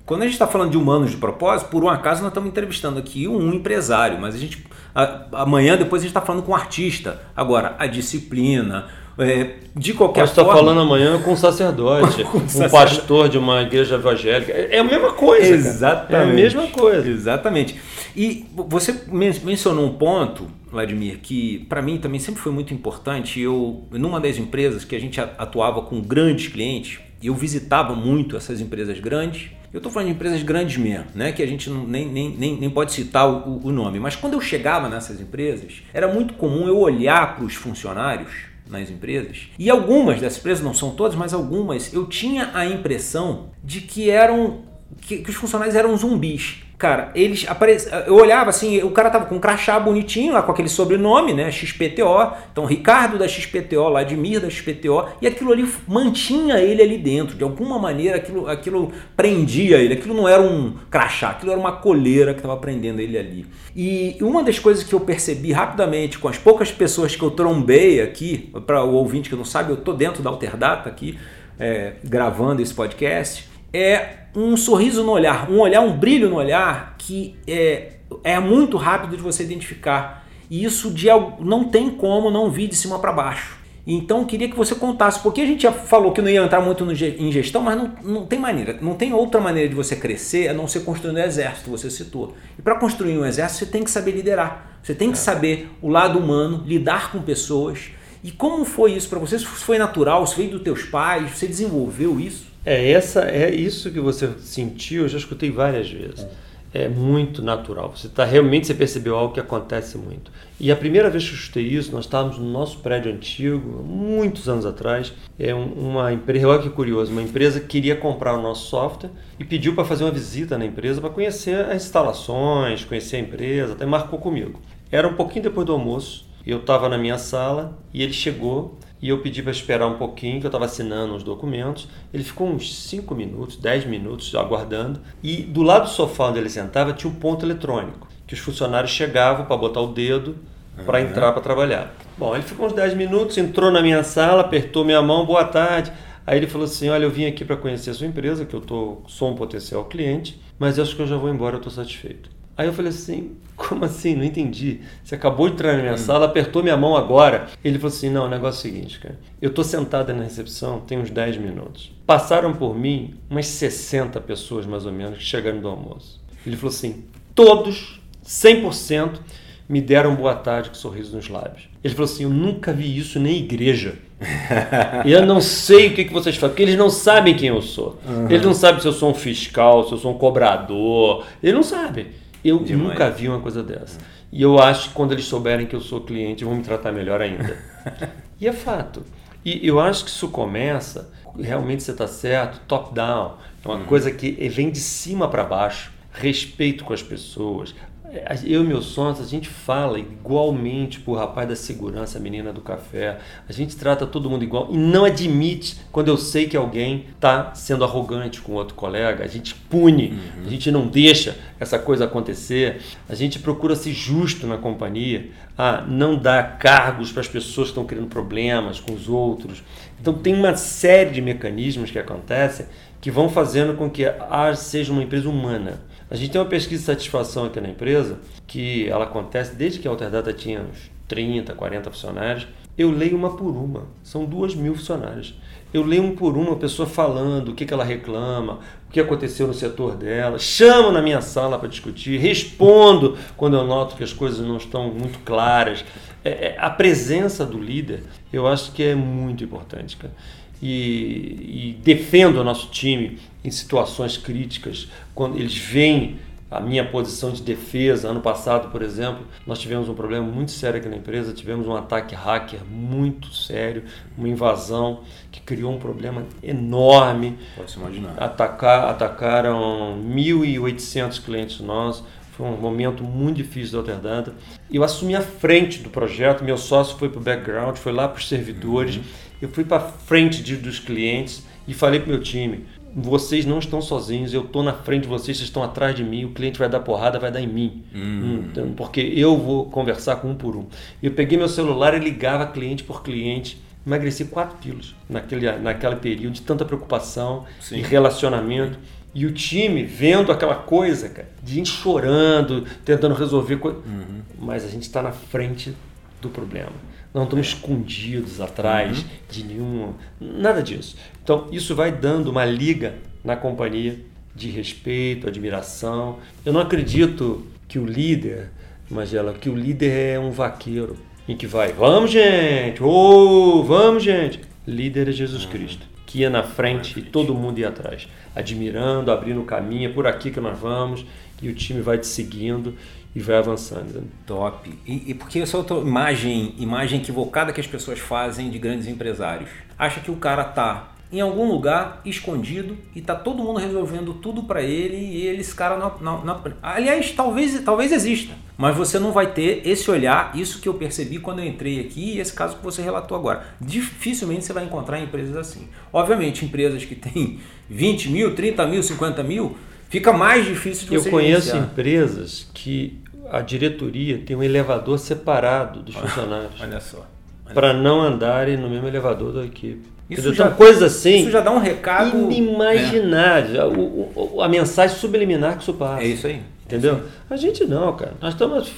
S2: quando a gente está falando de humanos de propósito, por um acaso nós estamos entrevistando aqui um empresário, mas a gente a, amanhã depois a gente está falando com um artista. Agora, a disciplina, é, de qualquer
S1: forma. estar falando amanhã com um sacerdote, com um, um pastor de uma igreja evangélica. É, é a mesma coisa.
S2: Exatamente.
S1: Cara. É a mesma coisa.
S2: Exatamente. E você mencionou um ponto, Vladimir, que para mim também sempre foi muito importante. Eu, numa das empresas que a gente atuava com grandes clientes, eu visitava muito essas empresas grandes. Eu estou falando de empresas grandes mesmo, né? que a gente não, nem, nem, nem, nem pode citar o, o nome. Mas quando eu chegava nessas empresas, era muito comum eu olhar para os funcionários nas empresas. E algumas dessas empresas, não são todas, mas algumas, eu tinha a impressão de que eram que, que os funcionários eram zumbis. Cara, eles apareciam. Eu olhava assim, o cara tava com um crachá bonitinho lá com aquele sobrenome, né? XPTO. Então, Ricardo da XPTO, Ladimir da XPTO. E aquilo ali mantinha ele ali dentro. De alguma maneira, aquilo, aquilo prendia ele. Aquilo não era um crachá, aquilo era uma coleira que estava prendendo ele ali. E uma das coisas que eu percebi rapidamente com as poucas pessoas que eu trombei aqui, para o ouvinte que não sabe, eu tô dentro da Alterdata aqui, é, gravando esse podcast é um sorriso no olhar, um olhar, um brilho no olhar que é, é muito rápido de você identificar. E isso de, não tem como não vir de cima para baixo. Então queria que você contasse, porque a gente já falou que não ia entrar muito no, em gestão, mas não, não tem maneira, não tem outra maneira de você crescer a não ser construindo um exército, você citou. E para construir um exército você tem que saber liderar, você tem que é. saber o lado humano, lidar com pessoas. E como foi isso para você? Se foi natural, se veio dos teus pais, você desenvolveu isso?
S1: É, essa, é isso que você sentiu, eu já escutei várias vezes. É muito natural. Você está realmente você percebeu algo que acontece muito. E a primeira vez que eu escutei isso, nós estávamos no nosso prédio antigo, muitos anos atrás. É uma empresa, olha que curioso, uma empresa queria comprar o nosso software e pediu para fazer uma visita na empresa para conhecer as instalações, conhecer a empresa, até marcou comigo. Era um pouquinho depois do almoço. Eu estava na minha sala e ele chegou e eu pedi para esperar um pouquinho, que eu estava assinando os documentos. Ele ficou uns 5 minutos, 10 minutos aguardando. E do lado do sofá onde ele sentava tinha um ponto eletrônico, que os funcionários chegavam para botar o dedo para uhum. entrar para trabalhar. Bom, ele ficou uns 10 minutos, entrou na minha sala, apertou minha mão, boa tarde. Aí ele falou assim: Olha, eu vim aqui para conhecer a sua empresa, que eu tô, sou um potencial cliente, mas acho que eu já vou embora, eu estou satisfeito. Aí eu falei assim, como assim? Não entendi. Você acabou de entrar na minha hum. sala, apertou minha mão agora. Ele falou assim, não, o negócio é o seguinte, cara. Eu tô sentada na recepção tem uns 10 minutos. Passaram por mim umas 60 pessoas, mais ou menos, que chegaram do almoço. Ele falou assim, todos, 100%, me deram boa tarde com um sorriso nos lábios. Ele falou assim: Eu nunca vi isso nem igreja. eu não sei o que, que vocês fazem, porque eles não sabem quem eu sou. Uhum. Eles não sabem se eu sou um fiscal, se eu sou um cobrador. Eles não sabem. Eu Demais. nunca vi uma coisa dessa. E eu acho que quando eles souberem que eu sou cliente, vão me tratar melhor ainda. e é fato. E eu acho que isso começa, realmente você está certo, top-down. É uma uhum. coisa que vem de cima para baixo. Respeito com as pessoas, eu e meus sons, a gente fala igualmente pro rapaz da segurança, a menina do café. A gente trata todo mundo igual e não admite quando eu sei que alguém está sendo arrogante com outro colega. A gente pune, uhum. a gente não deixa essa coisa acontecer. A gente procura ser justo na companhia, a não dar cargos para as pessoas que estão criando problemas com os outros. Então tem uma série de mecanismos que acontecem que vão fazendo com que a seja uma empresa humana a gente tem uma pesquisa de satisfação aqui na empresa, que ela acontece desde que a Alterdata tinha uns 30, 40 funcionários. Eu leio uma por uma, são duas mil funcionários. Eu leio um por uma, a pessoa falando o que, que ela reclama, o que aconteceu no setor dela, chamo na minha sala para discutir, respondo quando eu noto que as coisas não estão muito claras. É, é, a presença do líder, eu acho que é muito importante, cara e, e defendo o nosso time em situações críticas, quando eles veem a minha posição de defesa. Ano passado, por exemplo, nós tivemos um problema muito sério aqui na empresa, tivemos um ataque hacker muito sério, uma invasão que criou um problema enorme.
S2: Pode se imaginar.
S1: Atacar, atacaram 1.800 clientes nossos. Foi um momento muito difícil da Alterdata. Eu assumi a frente do projeto, meu sócio foi para o background, foi lá para os servidores. Uhum eu fui para frente de, dos clientes e falei para o meu time: vocês não estão sozinhos, eu estou na frente de vocês, vocês estão atrás de mim, o cliente vai dar porrada, vai dar em mim. Hum. Então, porque eu vou conversar com um por um. Eu peguei meu celular e ligava cliente por cliente. Emagreci 4 quilos naquele, naquele período de tanta preocupação Sim. e relacionamento. E o time vendo aquela coisa, cara, de ir chorando, tentando resolver coisas. Uhum. Mas a gente está na frente do problema não estamos escondidos atrás uhum. de nenhum. Nada disso. Então, isso vai dando uma liga na companhia de respeito, admiração. Eu não acredito que o líder, Magela, que o líder é um vaqueiro em que vai, vamos gente, oh, vamos gente. Líder é Jesus uhum. Cristo, que ia na frente e todo mundo ia atrás, admirando, abrindo o caminho, é por aqui que nós vamos, e o time vai te seguindo e vai avançando.
S2: Top. E, e porque essa outra imagem, imagem equivocada que as pessoas fazem de grandes empresários. Acha que o cara tá em algum lugar escondido e tá todo mundo resolvendo tudo para ele e ele, esse cara não, não, não, aliás talvez talvez exista mas você não vai ter esse olhar isso que eu percebi quando eu entrei aqui e esse caso que você relatou agora dificilmente você vai encontrar empresas assim obviamente empresas que têm 20 mil 30 mil 50 mil fica mais difícil de
S1: você Eu conheço iniciar. empresas que a diretoria tem um elevador separado dos funcionários.
S2: Olha só.
S1: Para não andarem no mesmo elevador da equipe. Isso já, então, coisa assim.
S2: Isso já dá um recado.
S1: Inimaginável. É. O, o, a mensagem subliminar que isso passa.
S2: É isso aí.
S1: Entendeu? É isso aí. A gente não, cara. Nós estamos.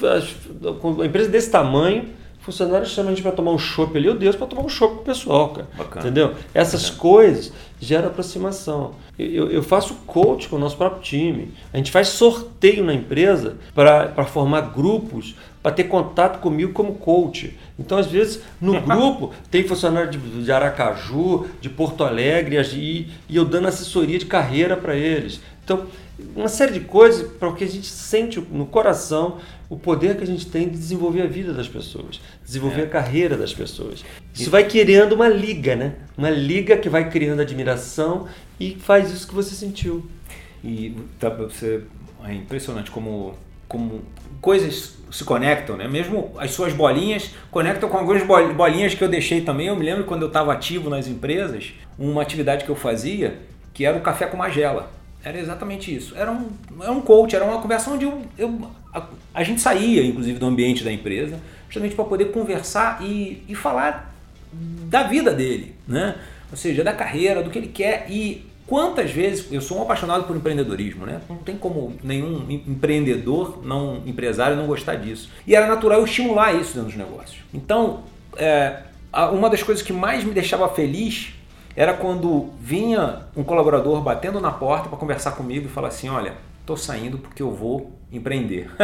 S1: Com uma empresa desse tamanho, funcionários chamam a gente para tomar um chopp ali, o Deus, para tomar um chopp com o pessoal, cara. Bacana. Entendeu? Essas Bacana. coisas geram aproximação. Eu, eu, faço coach com o nosso próprio time. A gente faz sorteio na empresa para formar grupos, para ter contato comigo como coach. Então, às vezes, no grupo tem funcionário de, de Aracaju, de Porto Alegre, e, e eu dando assessoria de carreira para eles. Então, uma série de coisas para que a gente sente no coração o poder que a gente tem de desenvolver a vida das pessoas, desenvolver é. a carreira das pessoas. Isso vai criando uma liga, né? Uma liga que vai criando admiração e faz isso que você sentiu.
S2: E tá, você, é impressionante como, como coisas se conectam, né? Mesmo as suas bolinhas conectam com algumas bolinhas que eu deixei também. Eu me lembro quando eu estava ativo nas empresas, uma atividade que eu fazia que era o café com magela era exatamente isso. Era um, era um coach, era uma conversa onde eu, eu a, a, gente saía, inclusive, do ambiente da empresa, justamente para poder conversar e, e falar da vida dele, né? Ou seja, da carreira, do que ele quer e quantas vezes eu sou um apaixonado por empreendedorismo, né? Não tem como nenhum empreendedor, não empresário, não gostar disso. E era natural eu estimular isso dentro dos negócios. Então, é, uma das coisas que mais me deixava feliz era quando vinha um colaborador batendo na porta para conversar comigo e falar assim: olha, tô saindo porque eu vou empreender.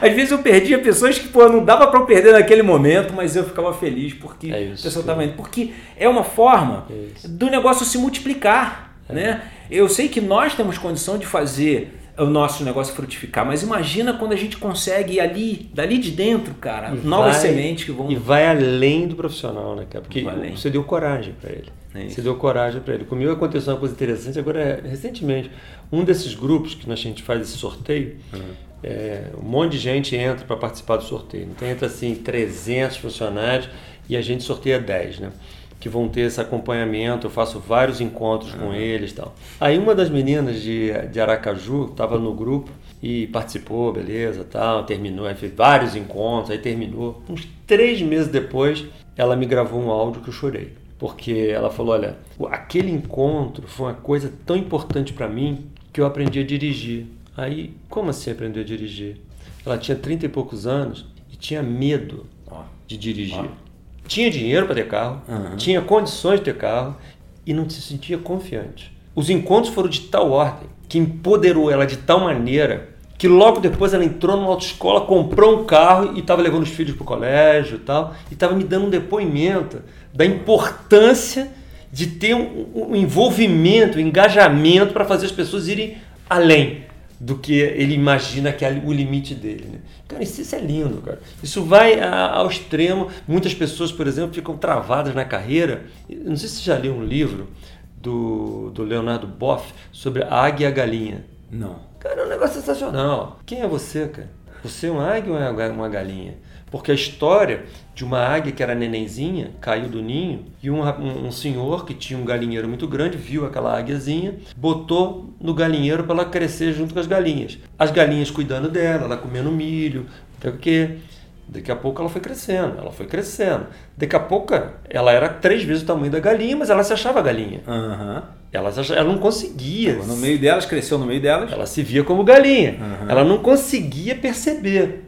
S2: Às vezes eu perdia pessoas que pô, não dava para eu perder naquele momento, mas eu ficava feliz porque é isso, a pessoa estava indo. Porque é uma forma é do negócio se multiplicar. É. Né? Eu sei que nós temos condição de fazer o nosso negócio frutificar. Mas imagina quando a gente consegue ali, dali de dentro, cara, e novas vai, sementes que vão.
S1: E vai além do profissional, né, cara? Porque você deu coragem para ele. É você deu coragem para ele. Comigo aconteceu uma coisa interessante agora, recentemente. Um desses grupos que a gente faz esse sorteio, uhum. é, um monte de gente entra para participar do sorteio. Então entra assim 300 funcionários e a gente sorteia 10, né? que vão ter esse acompanhamento, eu faço vários encontros uhum. com eles tal. Aí uma das meninas de, de Aracaju estava no grupo e participou, beleza, tal, terminou, fez vários encontros, aí terminou. Uns três meses depois, ela me gravou um áudio que eu chorei. Porque ela falou, olha, aquele encontro foi uma coisa tão importante para mim que eu aprendi a dirigir. Aí, como assim aprender a dirigir? Ela tinha 30 e poucos anos e tinha medo de dirigir tinha dinheiro para ter carro, uhum. tinha condições de ter carro e não se sentia confiante. Os encontros foram de tal ordem que empoderou ela de tal maneira que logo depois ela entrou numa autoescola, comprou um carro e estava levando os filhos para o colégio e tal, e estava me dando um depoimento da importância de ter um, um envolvimento, um engajamento para fazer as pessoas irem além do que ele imagina que é o limite dele. Né? Cara, isso, isso, é lindo, cara. Isso vai ao extremo. Muitas pessoas, por exemplo, ficam travadas na carreira. Não sei se você já leu um livro do, do Leonardo Boff sobre a águia e a galinha.
S2: Não.
S1: Cara, é um negócio sensacional. Quem é você, cara? Você é uma águia ou é uma galinha? Porque a história de uma águia que era nenenzinha, caiu do ninho, e um, um, um, senhor que tinha um galinheiro muito grande, viu aquela águiazinha, botou no galinheiro para ela crescer junto com as galinhas. As galinhas cuidando dela, ela comendo milho, o quê. Daqui a pouco ela foi crescendo, ela foi crescendo. Daqui a pouco ela era três vezes o tamanho da galinha, mas ela se achava galinha.
S2: Uhum.
S1: Ela, ela não conseguia.
S2: No meio delas, cresceu no meio delas.
S1: Ela se via como galinha. Uhum. Ela não conseguia perceber.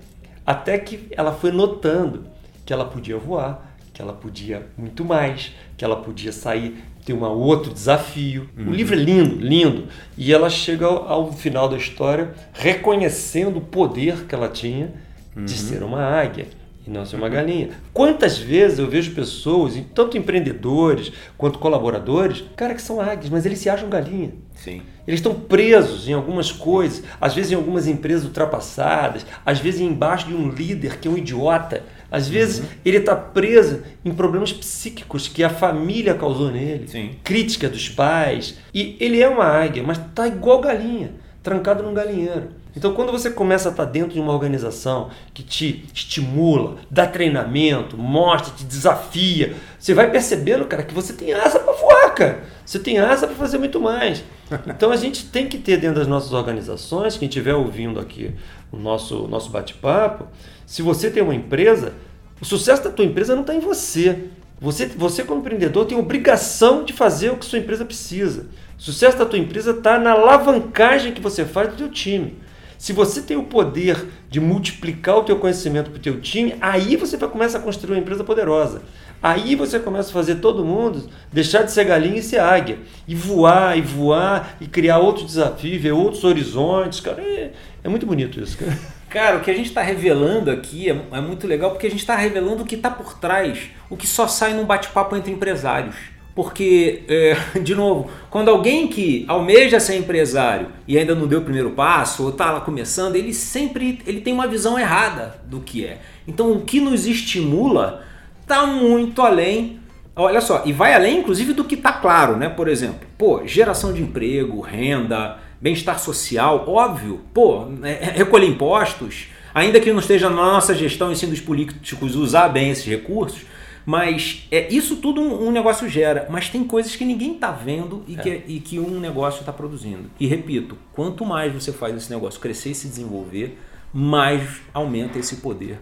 S1: Até que ela foi notando que ela podia voar, que ela podia muito mais, que ela podia sair, ter um outro desafio. Uhum. O livro é lindo, lindo. E ela chega ao, ao, final da história reconhecendo o poder que ela tinha de uhum. ser uma águia e não ser uma galinha. Quantas vezes eu vejo pessoas, tanto empreendedores quanto colaboradores, cara, que são águias, mas eles se acham galinha.
S2: Sim.
S1: Eles estão presos em algumas coisas, às vezes em algumas empresas ultrapassadas, às vezes embaixo de um líder que é um idiota. Às vezes uhum. ele está preso em problemas psíquicos que a família causou nele,
S2: Sim.
S1: crítica dos pais. E ele é uma águia, mas está igual galinha, trancado num galinheiro. Então, quando você começa a estar dentro de uma organização que te estimula, dá treinamento, mostra, te desafia, você vai percebendo, cara, que você tem asa para voar, cara. Você tem asa para fazer muito mais. Então, a gente tem que ter dentro das nossas organizações, quem estiver ouvindo aqui o nosso, nosso bate-papo, se você tem uma empresa, o sucesso da tua empresa não está em você. Você, você como empreendedor tem obrigação de fazer o que sua empresa precisa. O sucesso da tua empresa está na alavancagem que você faz do teu time. Se você tem o poder de multiplicar o teu conhecimento para o teu time, aí você vai começar a construir uma empresa poderosa. Aí você começa a fazer todo mundo deixar de ser galinha e ser águia. E voar, e voar, e criar outros desafios, ver outros horizontes. Cara, é, é muito bonito isso, cara.
S2: Cara, o que a gente está revelando aqui é, é, muito legal porque a gente está revelando o que está por trás, o que só sai num bate-papo entre empresários. Porque, é, de novo, quando alguém que almeja ser empresário e ainda não deu o primeiro passo ou está lá começando, ele sempre ele tem uma visão errada do que é. Então, o que nos estimula está muito além. Olha só, e vai além, inclusive, do que está claro, né? Por exemplo, pô, geração de emprego, renda, bem-estar social, óbvio, pô, é, recolher impostos, ainda que não esteja na nossa gestão e sim dos políticos usar bem esses recursos mas é isso tudo um, um negócio gera, mas tem coisas que ninguém está vendo e, é. que, e que um negócio está produzindo. E repito, quanto mais você faz esse negócio crescer e se desenvolver, mais aumenta esse poder.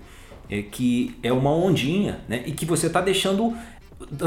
S2: É que é uma ondinha, né? E que você está deixando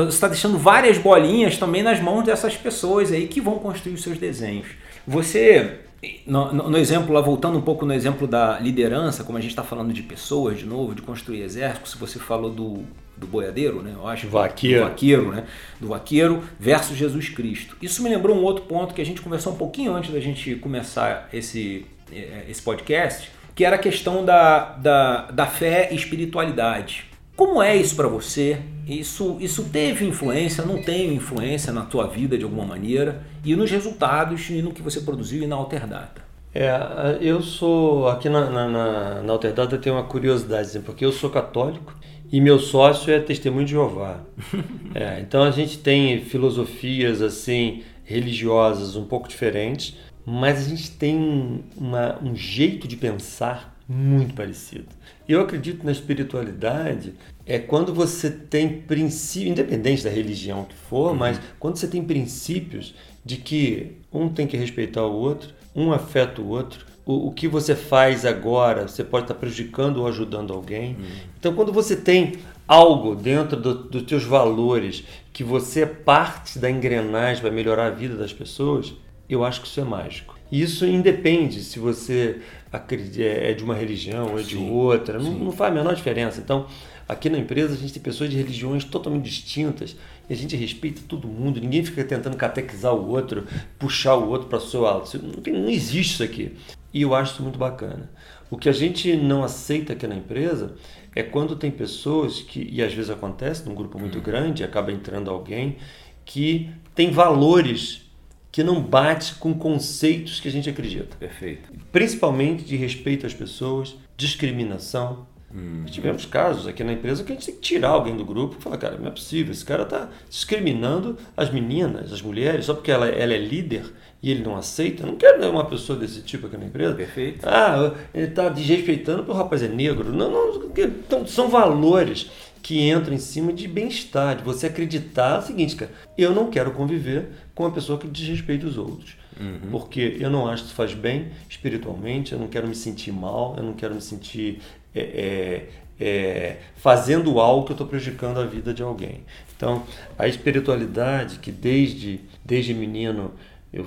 S2: está deixando várias bolinhas também nas mãos dessas pessoas aí que vão construir os seus desenhos. Você No, no, no, exemplo, lá voltando um pouco no exemplo da liderança, como a gente está falando de pessoas de novo, de construir exércitos, você falou do, do boiadeiro, né? Eu acho
S1: vaqueiro.
S2: do vaqueiro, né? Do vaqueiro versus Jesus Cristo. Isso me lembrou um outro ponto que a gente conversou um pouquinho antes da gente começar esse, eh, esse podcast, que era a questão da, da, da fé e espiritualidade. Como é isso para você? Isso, isso teve influência, não tem influência na tua vida de alguma maneira e nos resultados e no que você produziu e na Alterdata?
S1: É, eu sou, aqui na, na, na, na Alterdata tem uma curiosidade, assim, porque eu sou católico e meu sócio é testemunho de Jeová. É, então a gente tem filosofias assim religiosas um pouco diferentes, mas a gente tem uma, um jeito de pensar muito parecido. Eu acredito na espiritualidade é quando você tem princípios, independente da religião que for, uhum. mas quando você tem princípios de que um tem que respeitar o outro, um afeta o outro, o, o que você faz agora, você pode estar prejudicando ou ajudando alguém. Uhum. Então, quando você tem algo dentro do, dos teus valores que você é parte da engrenagem para melhorar a vida das pessoas, eu acho que isso é mágico. E isso independe se você é, é de uma religião ou é de outra, não, não, faz a menor diferença. Então, aqui na empresa a gente tem pessoas de religiões totalmente distintas e a gente respeita todo mundo, ninguém fica tentando catequizar o outro, puxar o outro para o seu alto. Não, não existe isso aqui. E eu acho isso muito bacana. O que a gente não aceita aqui na empresa é quando tem pessoas que, e às vezes acontece num grupo muito grande, acaba entrando alguém que tem valores que não bate com conceitos que a gente acredita.
S2: Perfeito.
S1: Principalmente de respeito às pessoas, discriminação. Hum. Tivemos casos aqui na empresa que a gente tem que tirar alguém do grupo e falar, cara, não é possível, esse cara está discriminando as meninas, as mulheres, só porque ela, ela é líder e ele não aceita. Eu não quero uma pessoa desse tipo aqui na empresa.
S2: Perfeito.
S1: Ah, ele está desrespeitando porque o rapaz é negro. Não, não, então, são valores que entram em cima de bem-estar, de você acreditar o seguinte, cara, eu não quero conviver com uma pessoa que desrespeita os outros. Uhum. Porque eu não acho que isso faz bem espiritualmente, eu não quero me sentir mal, eu não quero me sentir é, é, é, fazendo algo que eu estou prejudicando a vida de alguém. Então, a espiritualidade que desde, desde menino eu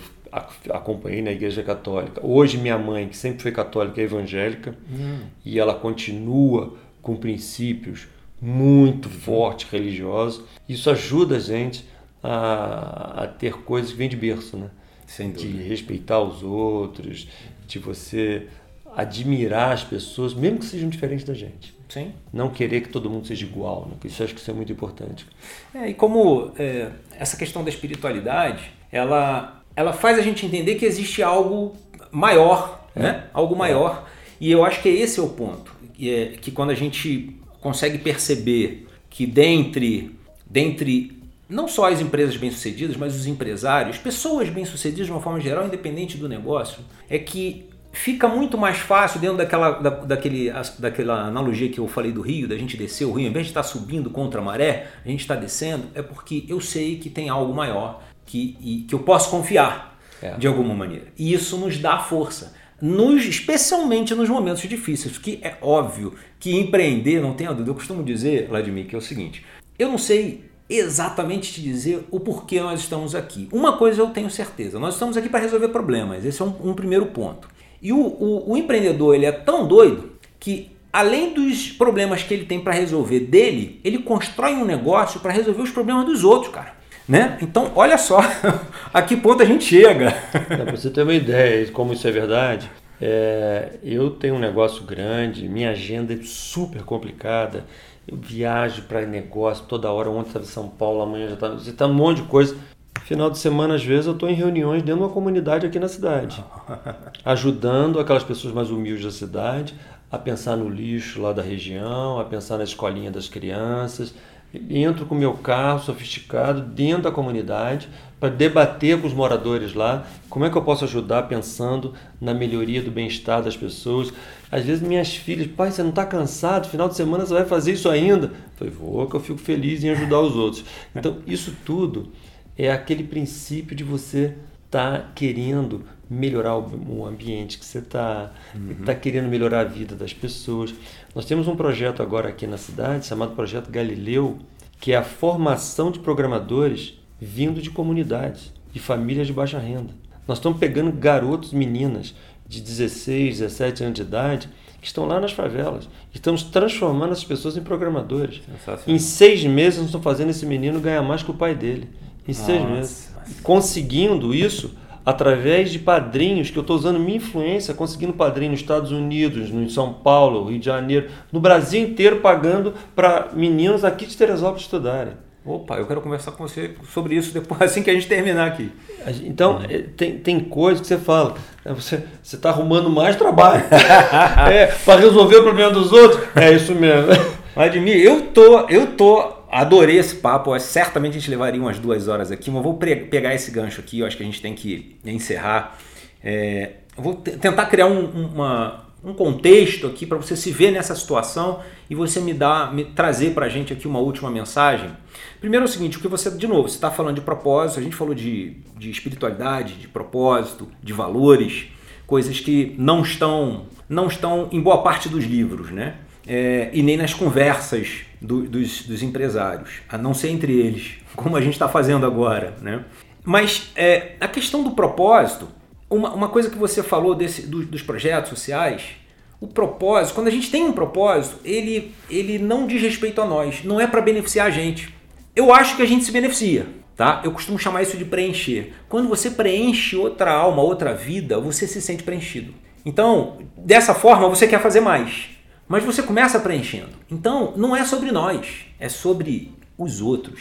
S1: acompanhei na igreja católica. Hoje minha mãe, que sempre foi católica, é evangélica uhum. e ela continua com princípios muito forte religioso. Isso ajuda a gente a, a ter coisas que vêm de berço, né? De respeitar os outros, de você admirar as pessoas, mesmo que sejam diferentes da gente.
S2: Sim.
S1: Não querer que todo mundo seja igual, né? isso acho que isso é muito importante.
S2: É, e como é, essa questão da espiritualidade, ela, ela faz a gente entender que existe algo maior, é. né? Algo maior. É. E eu acho que esse é o ponto, que, é, que quando a gente consegue perceber que dentre, dentre não só as empresas bem-sucedidas, mas os empresários, pessoas bem-sucedidas de uma forma geral, independente do negócio, é que fica muito mais fácil dentro daquela, da, daquele, daquela analogia que eu falei do rio, da gente descer o rio, em vez de estar subindo contra a maré, a gente está descendo, é porque eu sei que tem algo maior que, e, que eu posso confiar é. de alguma maneira. E isso nos dá força nos, especialmente nos momentos difíceis, que é óbvio que empreender, não tenha dúvida, eu costumo dizer, Vladimir, que é o seguinte, eu não sei exatamente te dizer o porquê nós estamos aqui. Uma coisa eu tenho certeza, nós estamos aqui para resolver problemas, esse é um, um primeiro ponto. E o, o, o empreendedor ele é tão doido que além dos problemas que ele tem para resolver dele, ele constrói um negócio para resolver os problemas dos outros, cara. Né? Então, olha só a que ponto a gente chega.
S1: Para você ter uma ideia de como isso é verdade, é, eu tenho um negócio grande, minha agenda é super complicada. Eu viajo para negócio toda hora. Ontem estava em São Paulo, amanhã já está visitando um monte de coisa. Final de semana, às vezes, eu estou em reuniões dentro de uma comunidade aqui na cidade, ajudando aquelas pessoas mais humildes da cidade a pensar no lixo lá da região, a pensar na escolinha das crianças, entro com o meu carro sofisticado dentro da comunidade para debater com os moradores lá como é que eu posso ajudar pensando na melhoria do bem-estar das pessoas. Às vezes minhas filhas, pai, você não está cansado? Final de semana você vai fazer isso ainda? Eu falei, vou, que eu fico feliz em ajudar os outros. Então, isso tudo é aquele princípio de você estar tá querendo melhorar o ambiente que você está, está uhum. querendo melhorar a vida das pessoas. Nós temos um projeto agora aqui na cidade chamado Projeto Galileu, que é a formação de programadores vindo de comunidades, de famílias de baixa renda. Nós estamos pegando garotos, meninas de 16, 17 anos de idade que estão lá nas favelas. Estamos transformando essas pessoas em programadores. Em seis meses, nós estamos fazendo esse menino ganhar mais que o pai dele. Em Nossa. seis meses. Conseguindo isso através de padrinhos, que eu estou usando minha influência, conseguindo padrinho nos Estados Unidos, no São Paulo, Rio de Janeiro, no Brasil inteiro, pagando para meninos aqui de Teresópolis estudarem.
S2: Opa, eu quero conversar com você sobre isso depois, assim que a gente terminar aqui.
S1: Então, uhum. tem, tem coisas que você fala, né, você está arrumando mais trabalho é, para resolver o problema dos outros. É isso mesmo.
S2: Admir, eu tô, eu tô, adorei esse papo. Certamente a gente levaria umas duas horas aqui, mas vou pegar esse gancho aqui. Eu acho que a gente tem que encerrar. É, vou tentar criar um, uma, um contexto aqui para você se ver nessa situação e você me dar, me trazer para a gente aqui uma última mensagem. Primeiro é o seguinte, o que você, de novo, você está falando de propósito, a gente falou de, de espiritualidade, de propósito, de valores, coisas que não estão, não estão em boa parte dos livros, né? É, e nem nas conversas do, dos, dos, empresários, a não ser entre eles, como a gente está fazendo agora, né? Mas é, a questão do propósito uma, uma coisa que você falou desse, do, dos projetos sociais, o propósito, quando a gente tem um propósito, ele, ele não diz respeito a nós, não é para beneficiar a gente. Eu acho que a gente se beneficia, tá? Eu costumo chamar isso de preencher. Quando você preenche outra alma, outra vida, você se sente preenchido. Então, dessa forma, você quer fazer mais. Mas você começa preenchendo. Então, não é sobre nós, é sobre os outros.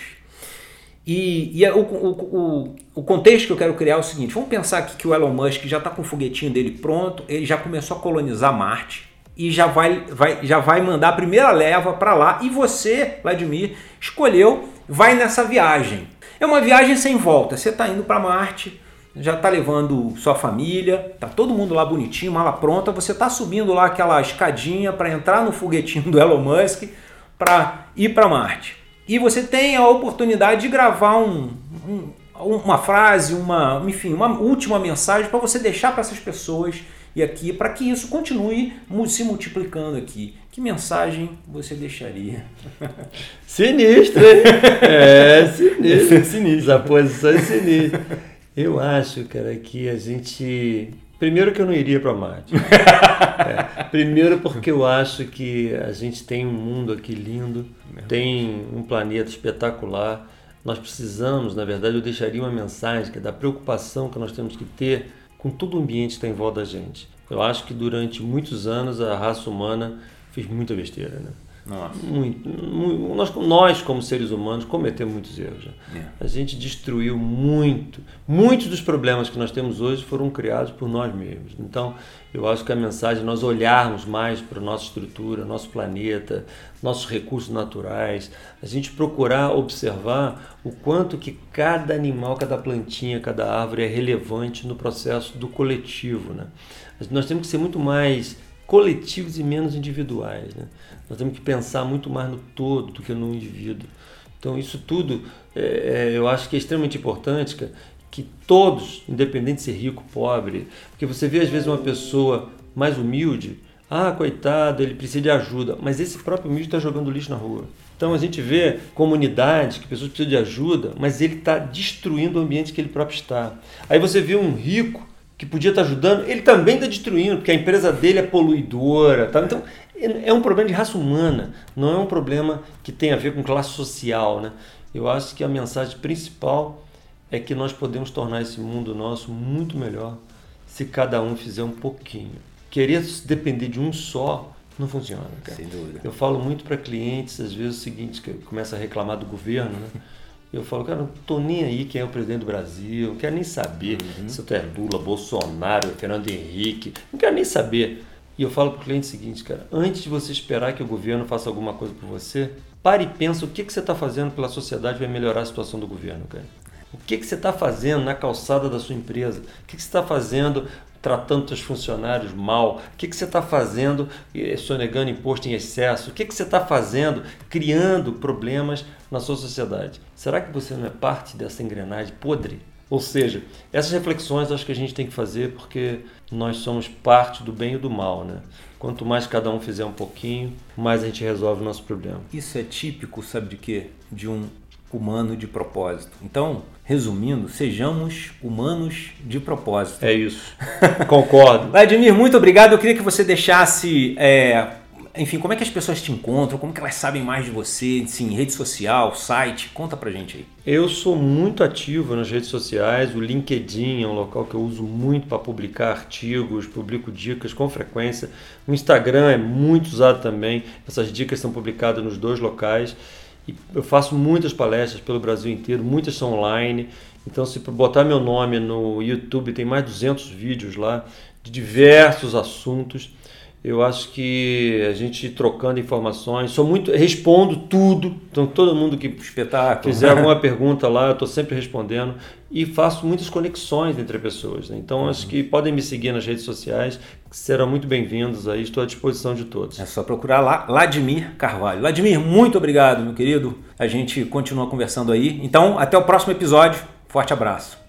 S2: E, e é o, o, o, contexto que eu quero criar é o seguinte: vamos pensar aqui que o Elon Musk já está com o foguetinho dele pronto, ele já começou a colonizar Marte e já vai, vai, já vai mandar a primeira leva para lá. E você, Vladimir, escolheu, vai nessa viagem. É uma viagem sem volta. Você está indo para Marte, já está levando sua família, tá todo mundo lá bonitinho, mala pronta. Você está subindo lá aquela escadinha para entrar no foguetinho do Elon Musk para ir para Marte e você tem a oportunidade de gravar um, um, uma frase, uma, enfim, uma última mensagem para você deixar para essas pessoas e aqui para que isso continue se multiplicando aqui. Que mensagem você deixaria?
S1: Sinistro, hein? É, sinistro. Sinistro. A posição é sinistra. Eu acho, cara, que a gente Primeiro que eu não iria para Marte. é, primeiro porque eu acho que a gente tem um mundo aqui lindo, tem um planeta espetacular. Nós precisamos, na verdade, eu deixaria uma mensagem que é da preocupação que nós temos que ter com todo o ambiente que está em volta da gente. Eu acho que durante muitos anos a raça humana fez muita besteira, né? Nossa. Muito, muito, nós, nós, como seres humanos, cometemos muitos erros. Né? É. A gente destruiu muito. Muitos dos problemas que nós temos hoje foram criados por nós mesmos. Então, eu acho que a mensagem é nós olharmos mais para a nossa estrutura, nosso planeta, nossos recursos naturais, a gente procurar observar o quanto que cada animal, cada plantinha, cada árvore é relevante no processo do coletivo. Né? Nós temos que ser muito mais coletivos e menos individuais. Né? Nós temos que pensar muito mais no todo do que no indivíduo. Então, isso tudo é, é eu acho que é extremamente importante, que todos, independente de ser rico, pobre, porque você vê às vezes uma pessoa mais humilde, ah, coitado, ele precisa de ajuda, mas esse próprio humilde está jogando lixo na rua. Então a gente vê comunidades que pessoas precisam de ajuda, mas ele está destruindo o ambiente que ele próprio está. Aí você vê um rico que podia estar ajudando, ele também está destruindo, porque a empresa dele é poluidora. Tá? Então, é um problema de raça humana, não é um problema que tem a ver com classe social. Né? Eu acho que a mensagem principal é que nós podemos tornar esse mundo nosso muito melhor se cada um fizer um pouquinho. Querer depender de um só não funciona. Cara. Sem dúvida. Eu falo muito para clientes, às vezes, o seguinte, que começa a reclamar do governo, né? Eu falo, cara, não tô nem aí quem é o presidente do Brasil, não quero nem saber uhum. se tu é Lula, Bolsonaro, Fernando Henrique, não quero nem saber. E eu falo para o cliente o seguinte, cara, antes de você esperar que o governo faça alguma coisa por você, pare e pensa o que, que você está fazendo pela sociedade para melhorar a situação do governo, cara. O que, que você está fazendo na calçada da sua empresa? O que, que você está fazendo tratando seus funcionários mal? O que, que você está fazendo eh, sonegando imposto em excesso? O que, que você está fazendo criando problemas na sua sociedade? Será que você não é parte dessa engrenagem podre? Ou seja, essas reflexões acho que a gente tem que fazer porque nós somos parte do bem e do mal, né? Quanto mais cada um fizer um pouquinho, mais a gente resolve o nosso problema.
S2: Isso é típico, sabe de quê? De um humano de propósito. Então, resumindo, sejamos humanos de propósito.
S1: É isso. Concordo.
S2: Vladimir, muito obrigado. Eu queria que você deixasse é, enfim, como é que as pessoas te encontram? Como que elas sabem mais de você? Sim, rede social, site? Conta pra gente aí.
S1: Eu sou muito ativo nas redes sociais. O LinkedIn é um local que eu uso muito para publicar artigos, publico dicas com frequência. O Instagram é muito usado também. Essas dicas são publicadas nos dois locais. E eu faço muitas palestras pelo Brasil inteiro, muitas são online. Então, se botar meu nome no YouTube, tem mais de 200 vídeos lá de diversos assuntos. Eu acho que a gente trocando informações, sou muito respondo tudo. Então todo mundo que
S2: espetáculo
S1: fizer alguma pergunta lá, eu estou sempre respondendo e faço muitas conexões entre pessoas. Né? Então uhum. acho que podem me seguir nas redes sociais, que serão muito bem-vindos aí. Estou à disposição de todos.
S2: É só procurar lá, Ladimir Carvalho. Ladimir, muito obrigado, meu querido. A gente continua conversando aí. Então até o próximo episódio. Forte abraço.